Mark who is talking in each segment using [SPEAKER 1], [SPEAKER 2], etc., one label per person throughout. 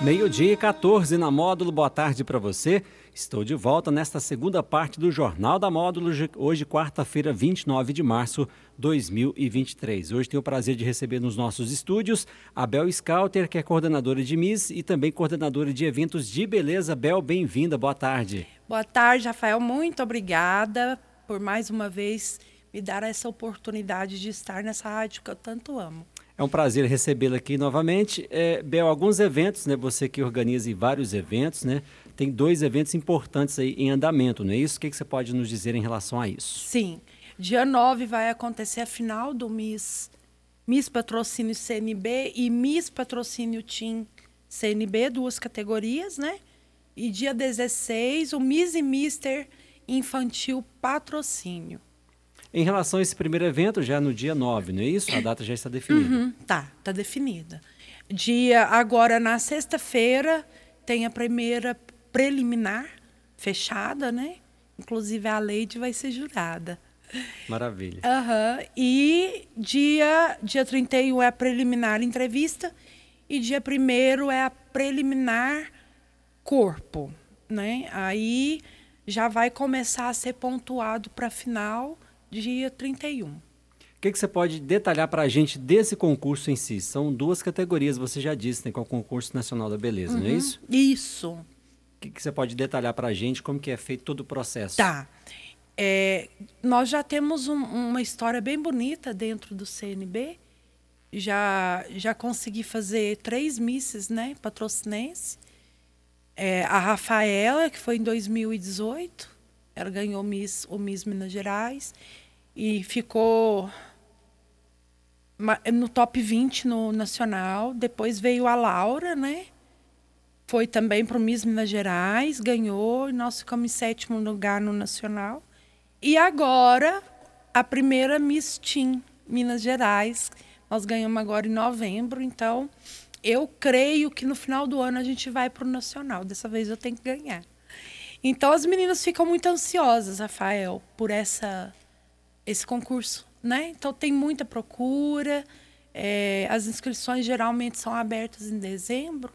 [SPEAKER 1] Meio-dia e 14 na Módulo, boa tarde para você. Estou de volta nesta segunda parte do Jornal da Módulo, hoje, quarta-feira, 29 de março de 2023. Hoje tenho o prazer de receber nos nossos estúdios a Bel Scouter, que é coordenadora de MIS e também coordenadora de eventos de beleza. Bel, bem-vinda, boa tarde.
[SPEAKER 2] Boa tarde, Rafael, muito obrigada por mais uma vez me dar essa oportunidade de estar nessa rádio que eu tanto amo.
[SPEAKER 1] É um prazer recebê-la aqui novamente. É, Bel, alguns eventos, né? Você que organiza vários eventos, né? Tem dois eventos importantes aí em andamento, não é isso? O que, que você pode nos dizer em relação a isso?
[SPEAKER 2] Sim. Dia 9 vai acontecer a final do Miss, Miss Patrocínio CNB e Miss Patrocínio Team CNB, duas categorias, né? E dia 16, o Miss e Mister Infantil Patrocínio.
[SPEAKER 1] Em relação a esse primeiro evento, já no dia 9, não é isso? A data já está definida.
[SPEAKER 2] Uhum, tá, está definida. Dia agora na sexta-feira tem a primeira preliminar fechada, né? Inclusive a Leide vai ser jurada.
[SPEAKER 1] Maravilha.
[SPEAKER 2] Uhum. E dia, dia 31 é a preliminar entrevista e dia 1 é a preliminar corpo, né? Aí já vai começar a ser pontuado para a final dia 31. O
[SPEAKER 1] que, que você pode detalhar para a gente desse concurso em si? São duas categorias, você já disse, né, com é o concurso nacional da beleza, uhum. não é uhum. isso?
[SPEAKER 2] Isso. O
[SPEAKER 1] que, que você pode detalhar para a gente como que é feito todo o processo?
[SPEAKER 2] Tá. É, nós já temos um, uma história bem bonita dentro do CNB. Já, já consegui fazer três misses, né, patrocinense. É, a Rafaela, que foi em 2018, ela ganhou Miss, o Miss Minas Gerais e ficou no top 20 no nacional. Depois veio a Laura, né? Foi também para o Miss Minas Gerais, ganhou, e nós ficamos em sétimo lugar no nacional. E agora, a primeira Miss Team Minas Gerais, nós ganhamos agora em novembro, então eu creio que no final do ano a gente vai para o nacional. Dessa vez eu tenho que ganhar. Então as meninas ficam muito ansiosas, Rafael, por essa esse concurso, né? Então tem muita procura. É, as inscrições geralmente são abertas em dezembro.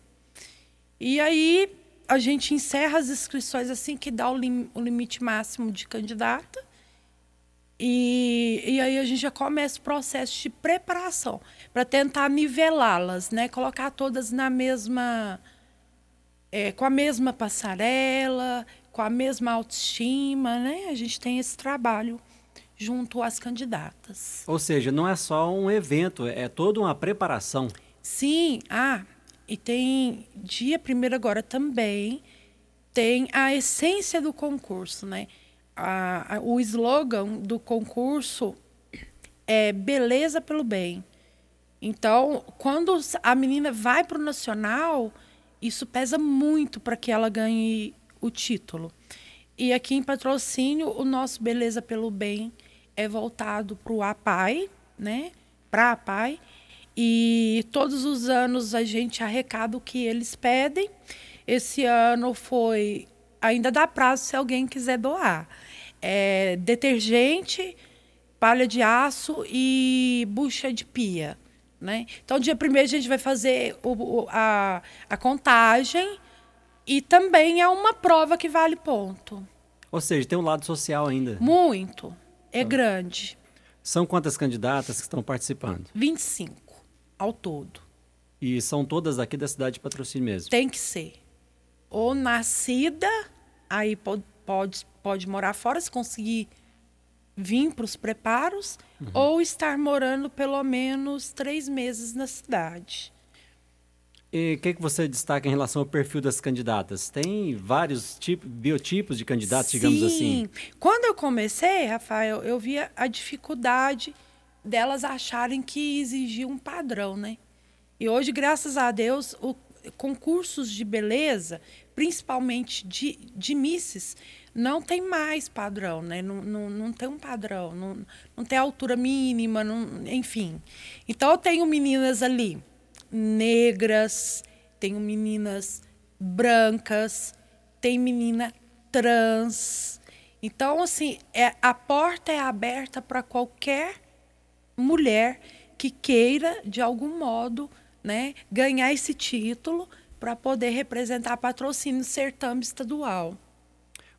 [SPEAKER 2] E aí a gente encerra as inscrições assim que dá o, lim, o limite máximo de candidata. E, e aí a gente já começa o processo de preparação para tentar nivelá-las, né? Colocar todas na mesma é, com a mesma passarela, com a mesma autoestima, né? A gente tem esse trabalho junto às candidatas.
[SPEAKER 1] Ou seja, não é só um evento, é toda uma preparação.
[SPEAKER 2] Sim, ah, e tem dia primeiro agora também tem a essência do concurso, né? A, a, o slogan do concurso é beleza pelo bem. Então, quando a menina vai para o nacional, isso pesa muito para que ela ganhe o título. E aqui em patrocínio, o nosso Beleza pelo Bem é voltado para o APAI, né? Para a APAI. E todos os anos a gente arrecada o que eles pedem. Esse ano foi. Ainda dá prazo se alguém quiser doar. É, detergente, palha de aço e bucha de pia. Né? Então, dia primeiro a gente vai fazer o, a, a contagem e também é uma prova que vale ponto.
[SPEAKER 1] Ou seja, tem um lado social ainda.
[SPEAKER 2] Muito. É então, grande.
[SPEAKER 1] São quantas candidatas que estão participando?
[SPEAKER 2] 25 ao todo.
[SPEAKER 1] E são todas aqui da cidade de Patrocínio mesmo?
[SPEAKER 2] Tem que ser. Ou nascida, aí pode, pode, pode morar fora se conseguir vir para os preparos uhum. ou estar morando pelo menos três meses na cidade.
[SPEAKER 1] E o que, que você destaca em relação ao perfil das candidatas? Tem vários tipos, biotipos de candidatos,
[SPEAKER 2] Sim.
[SPEAKER 1] digamos assim?
[SPEAKER 2] Quando eu comecei, Rafael, eu via a dificuldade delas acharem que exigia um padrão, né? E hoje, graças a Deus, o, concursos de beleza, principalmente de, de misses, não tem mais padrão, né? Não, não, não tem um padrão, não, não tem altura mínima, não, enfim. Então eu tenho meninas ali negras, tenho meninas brancas, tem menina trans. Então, assim, é, a porta é aberta para qualquer mulher que queira, de algum modo, né, ganhar esse título para poder representar patrocínio certame estadual.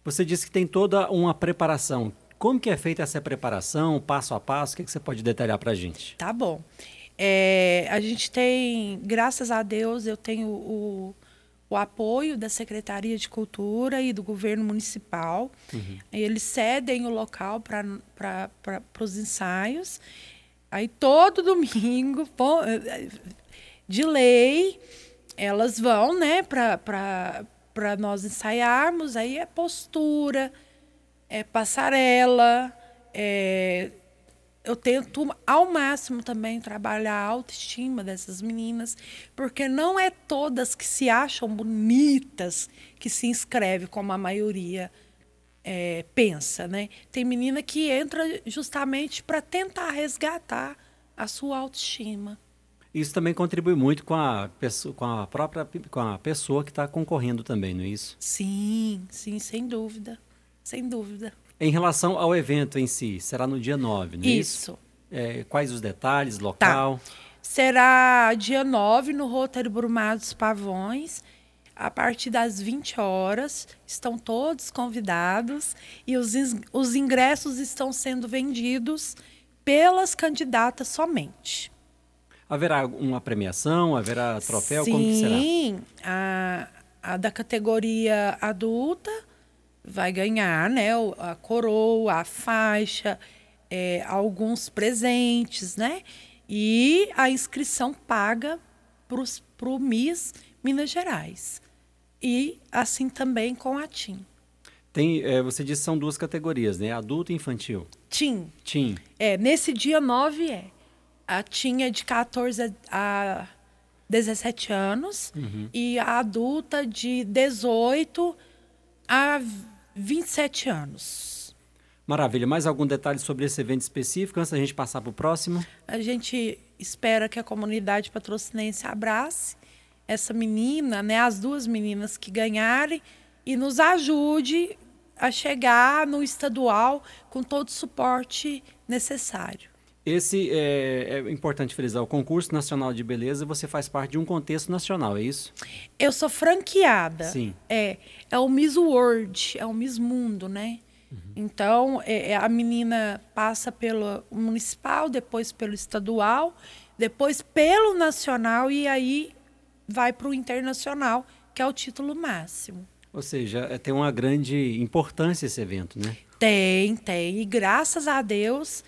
[SPEAKER 1] Você disse que tem toda uma preparação. Como que é feita essa preparação, passo a passo? O que, que você pode detalhar para a gente?
[SPEAKER 2] Tá bom. É, a gente tem, graças a Deus, eu tenho o, o apoio da Secretaria de Cultura e do governo municipal. Uhum. Eles cedem o local para os ensaios. Aí todo domingo, de lei, elas vão né, para nós ensaiarmos. Aí é postura, é passarela, é, eu tento ao máximo também trabalhar a autoestima dessas meninas, porque não é todas que se acham bonitas que se inscreve como a maioria é, pensa, né? Tem menina que entra justamente para tentar resgatar a sua autoestima.
[SPEAKER 1] Isso também contribui muito com a, pessoa, com a própria com a pessoa que está concorrendo também, não é isso?
[SPEAKER 2] Sim, sim, sem dúvida. Sem dúvida.
[SPEAKER 1] Em relação ao evento em si, será no dia 9, não é isso? Isso. É, quais os detalhes, local? Tá.
[SPEAKER 2] Será dia 9 no Roteiro Brumados Pavões. A partir das 20 horas, estão todos convidados e os, os ingressos estão sendo vendidos pelas candidatas somente.
[SPEAKER 1] Haverá uma premiação? Haverá troféu?
[SPEAKER 2] Sim,
[SPEAKER 1] Como que será?
[SPEAKER 2] Sim, a, a da categoria adulta vai ganhar né, a coroa, a faixa, é, alguns presentes, né? E a inscrição paga para o MIS Minas Gerais. E assim também com a TIM.
[SPEAKER 1] Tem, é, você disse que são duas categorias, né? Adulto e infantil.
[SPEAKER 2] TIM.
[SPEAKER 1] TIM.
[SPEAKER 2] É, nesse dia 9 é. A é de 14 a 17 anos uhum. e a adulta de 18 a 27 anos.
[SPEAKER 1] Maravilha. Mais algum detalhe sobre esse evento específico antes da gente passar para o próximo?
[SPEAKER 2] A gente espera que a comunidade patrocinense abrace essa menina, né, as duas meninas que ganharem e nos ajude a chegar no estadual com todo o suporte necessário.
[SPEAKER 1] Esse é, é, importante frisar, o concurso nacional de beleza, você faz parte de um contexto nacional, é isso?
[SPEAKER 2] Eu sou franqueada.
[SPEAKER 1] Sim.
[SPEAKER 2] É, é o Miss World, é o Miss Mundo, né? Uhum. Então, é, é, a menina passa pelo municipal, depois pelo estadual, depois pelo nacional e aí vai para o internacional, que é o título máximo.
[SPEAKER 1] Ou seja, é, tem uma grande importância esse evento, né?
[SPEAKER 2] Tem, tem. E graças a Deus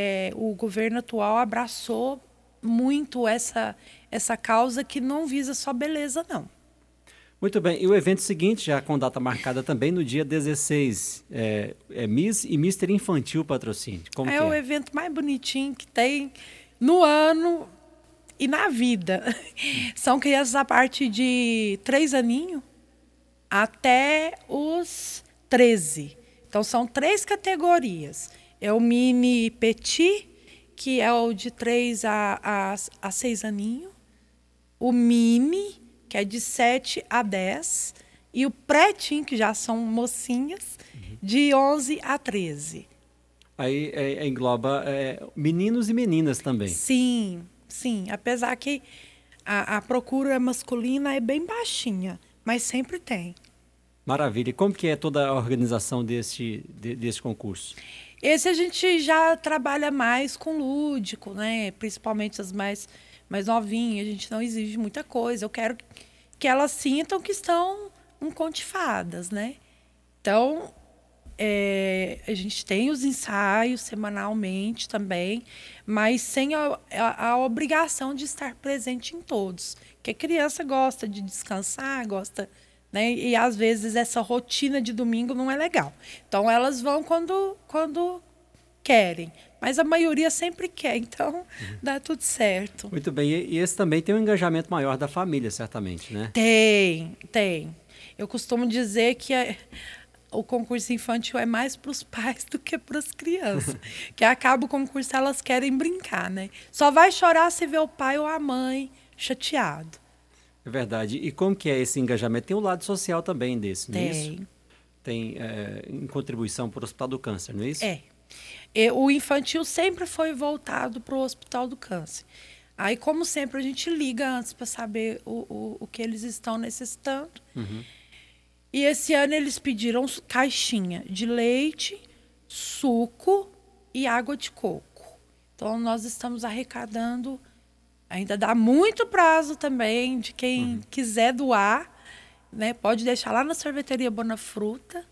[SPEAKER 2] é, o governo atual abraçou muito essa, essa causa que não visa só beleza, não.
[SPEAKER 1] Muito bem. E o evento seguinte, já com data marcada também, no dia 16, é, é Miss e Mister Infantil Patrocínio. Como
[SPEAKER 2] é,
[SPEAKER 1] é
[SPEAKER 2] o evento mais bonitinho que tem no ano e na vida. São crianças a partir de três aninhos até os 13. Então, são três categorias. É o mini petit, que é o de 3 a, a, a 6 aninhos. O mini, que é de 7 a 10. E o pretinho, que já são mocinhas, uhum. de 11 a 13.
[SPEAKER 1] Aí é, é, engloba é, meninos e meninas também.
[SPEAKER 2] Sim, sim. Apesar que a, a procura masculina é bem baixinha, mas sempre tem.
[SPEAKER 1] Maravilha. E como que é toda a organização desse, de, desse concurso?
[SPEAKER 2] Esse a gente já trabalha mais com lúdico, né? Principalmente as mais, mais novinhas. A gente não exige muita coisa. Eu quero que elas sintam que estão encontifadas, né? Então, é, a gente tem os ensaios semanalmente também, mas sem a, a, a, obrigação de estar presente em todos. Porque a criança gosta de descansar, gosta né? E às vezes essa rotina de domingo não é legal. Então elas vão quando, quando querem. Mas a maioria sempre quer, então uhum. dá tudo certo.
[SPEAKER 1] Muito bem. E esse também tem um engajamento maior da família, certamente, né?
[SPEAKER 2] Tem, tem. Eu costumo dizer que a, o concurso infantil é mais para os pais do que para as crianças. que acaba o concurso, elas querem brincar, né? Só vai chorar se vê o pai ou a mãe chateado.
[SPEAKER 1] É verdade. E como que é esse engajamento? Tem o um lado social também desse, não é isso? Tem é, em contribuição para o Hospital do Câncer, não é isso?
[SPEAKER 2] É. E, o infantil sempre foi voltado para o Hospital do Câncer. Aí, como sempre, a gente liga antes para saber o, o, o, que eles estão necessitando. Uhum. E esse ano eles pediram caixinha de leite, suco e água de coco. Então, nós estamos arrecadando. Ainda dá muito prazo também de quem uhum. quiser doar. Né? Pode deixar lá na sorveteria Bonafruta,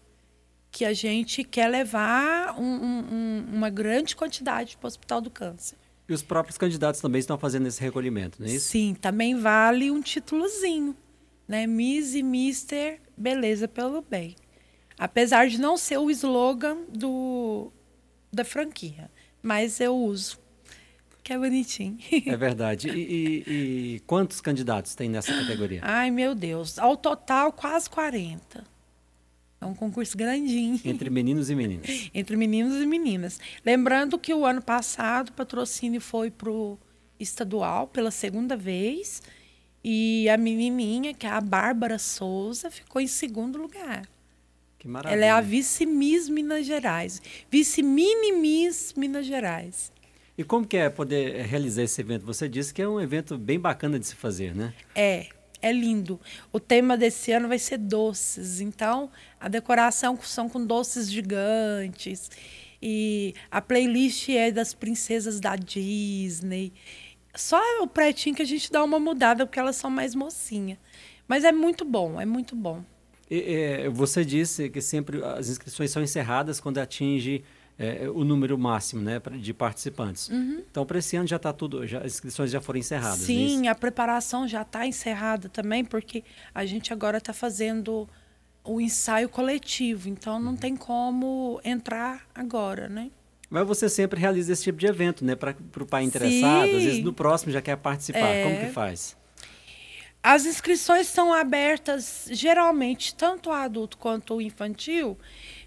[SPEAKER 2] que a gente quer levar um, um, uma grande quantidade para o Hospital do Câncer.
[SPEAKER 1] E os próprios candidatos também estão fazendo esse recolhimento, não é isso?
[SPEAKER 2] Sim, também vale um títulozinho, né? Miss e Mister Beleza pelo Bem. Apesar de não ser o slogan do, da franquia, mas eu uso, que é bonitinho.
[SPEAKER 1] É verdade. E, e, e quantos candidatos tem nessa categoria?
[SPEAKER 2] Ai, meu Deus. Ao total, quase 40. É um concurso grandinho.
[SPEAKER 1] Entre meninos e meninas.
[SPEAKER 2] Entre meninos e meninas. Lembrando que o ano passado o patrocínio foi para o estadual pela segunda vez. E a menininha, que é a Bárbara Souza, ficou em segundo lugar.
[SPEAKER 1] Que maravilha.
[SPEAKER 2] Ela é a vice-miss Minas Gerais. Vice-mini-miss Minas Gerais.
[SPEAKER 1] E como que é poder realizar esse evento? Você disse que é um evento bem bacana de se fazer, né?
[SPEAKER 2] É, é lindo. O tema desse ano vai ser doces. Então, a decoração são com doces gigantes. E a playlist é das princesas da Disney. Só o pretinho que a gente dá uma mudada, porque elas são mais mocinha. Mas é muito bom, é muito bom.
[SPEAKER 1] E, é, você disse que sempre as inscrições são encerradas quando atinge é, o número máximo né, de participantes. Uhum. Então, para esse ano já está tudo, já, as inscrições já foram encerradas.
[SPEAKER 2] É Sim, a preparação já está encerrada também, porque a gente agora está fazendo o ensaio coletivo, então não uhum. tem como entrar agora, né?
[SPEAKER 1] Mas você sempre realiza esse tipo de evento, né? Para o pai interessado, Sim. às vezes no próximo já quer participar. É... Como que faz?
[SPEAKER 2] As inscrições são abertas geralmente tanto a adulto quanto o infantil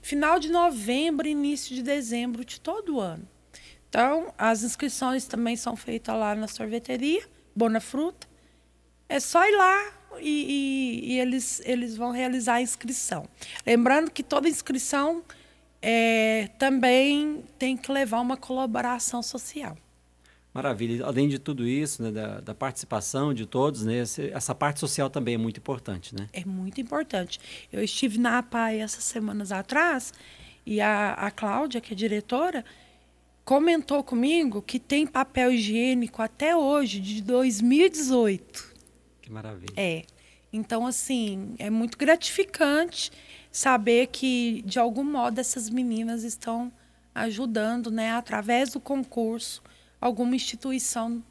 [SPEAKER 2] final de novembro, início de dezembro de todo ano. Então, as inscrições também são feitas lá na sorveteria, Bona Fruta. É só ir lá e, e, e eles, eles vão realizar a inscrição. Lembrando que toda inscrição é, também tem que levar uma colaboração social.
[SPEAKER 1] Maravilha. Além de tudo isso, né, da, da, participação de todos, né, essa parte social também é muito importante, né?
[SPEAKER 2] É muito importante. Eu estive na APAI essas semanas atrás e a, a Cláudia, que é diretora, comentou comigo que tem papel higiênico até hoje, de 2018.
[SPEAKER 1] Que maravilha.
[SPEAKER 2] É. Então, assim, é muito gratificante saber que, de algum modo, essas meninas estão ajudando, né, através do concurso, alguma instituição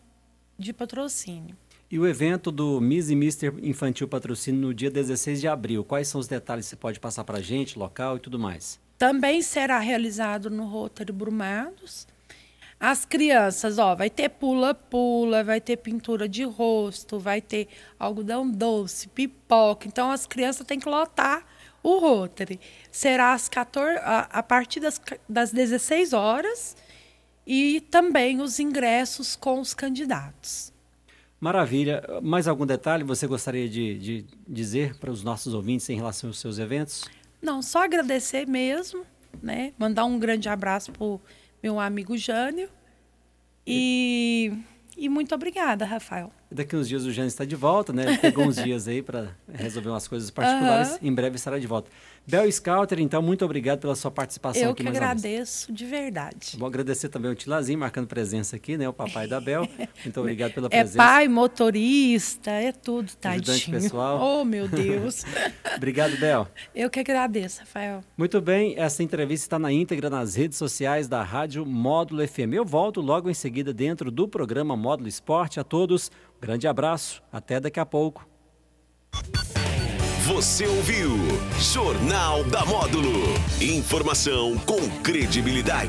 [SPEAKER 2] de patrocínio.
[SPEAKER 1] E o evento do Miss e Mister Infantil Patrocínio no dia 16 de abril, quais são os detalhes que você pode passar para a gente, local e tudo mais?
[SPEAKER 2] Também será realizado no Rotary Brumados. As crianças, ó, vai ter pula-pula, vai ter pintura de rosto, vai ter algodão doce, pipoca. Então as crianças têm que lotar o Rotary. Será às 14, a, a partir das, das 16 horas e também os ingressos com os candidatos.
[SPEAKER 1] Maravilha. Mais algum detalhe você gostaria de, de dizer para os nossos ouvintes em relação aos seus eventos?
[SPEAKER 2] Não, só agradecer mesmo, né? Mandar um grande abraço para o meu amigo Jânio. E, e muito obrigada, Rafael.
[SPEAKER 1] Daqui uns dias o Jânio está de volta, né? Ele pegou uns dias aí para resolver umas coisas particulares. Uhum. Em breve estará de volta. Bel Scouter, então, muito obrigado pela sua participação
[SPEAKER 2] Eu
[SPEAKER 1] aqui
[SPEAKER 2] que agradeço, de verdade.
[SPEAKER 1] Vou agradecer também o Tilazinho, marcando presença aqui, né? O papai da Bel. Muito obrigado pela
[SPEAKER 2] é
[SPEAKER 1] presença.
[SPEAKER 2] É pai, motorista, é tudo, tadinho.
[SPEAKER 1] Ajudante pessoal.
[SPEAKER 2] Oh, meu Deus.
[SPEAKER 1] obrigado, Bel.
[SPEAKER 2] Eu que agradeço, Rafael.
[SPEAKER 1] Muito bem, essa entrevista está na íntegra nas redes sociais da Rádio Módulo FM. Eu volto logo em seguida dentro do programa Módulo Esporte. A todos, grande abraço, até daqui a pouco.
[SPEAKER 3] Você ouviu Jornal da Módulo. Informação com credibilidade.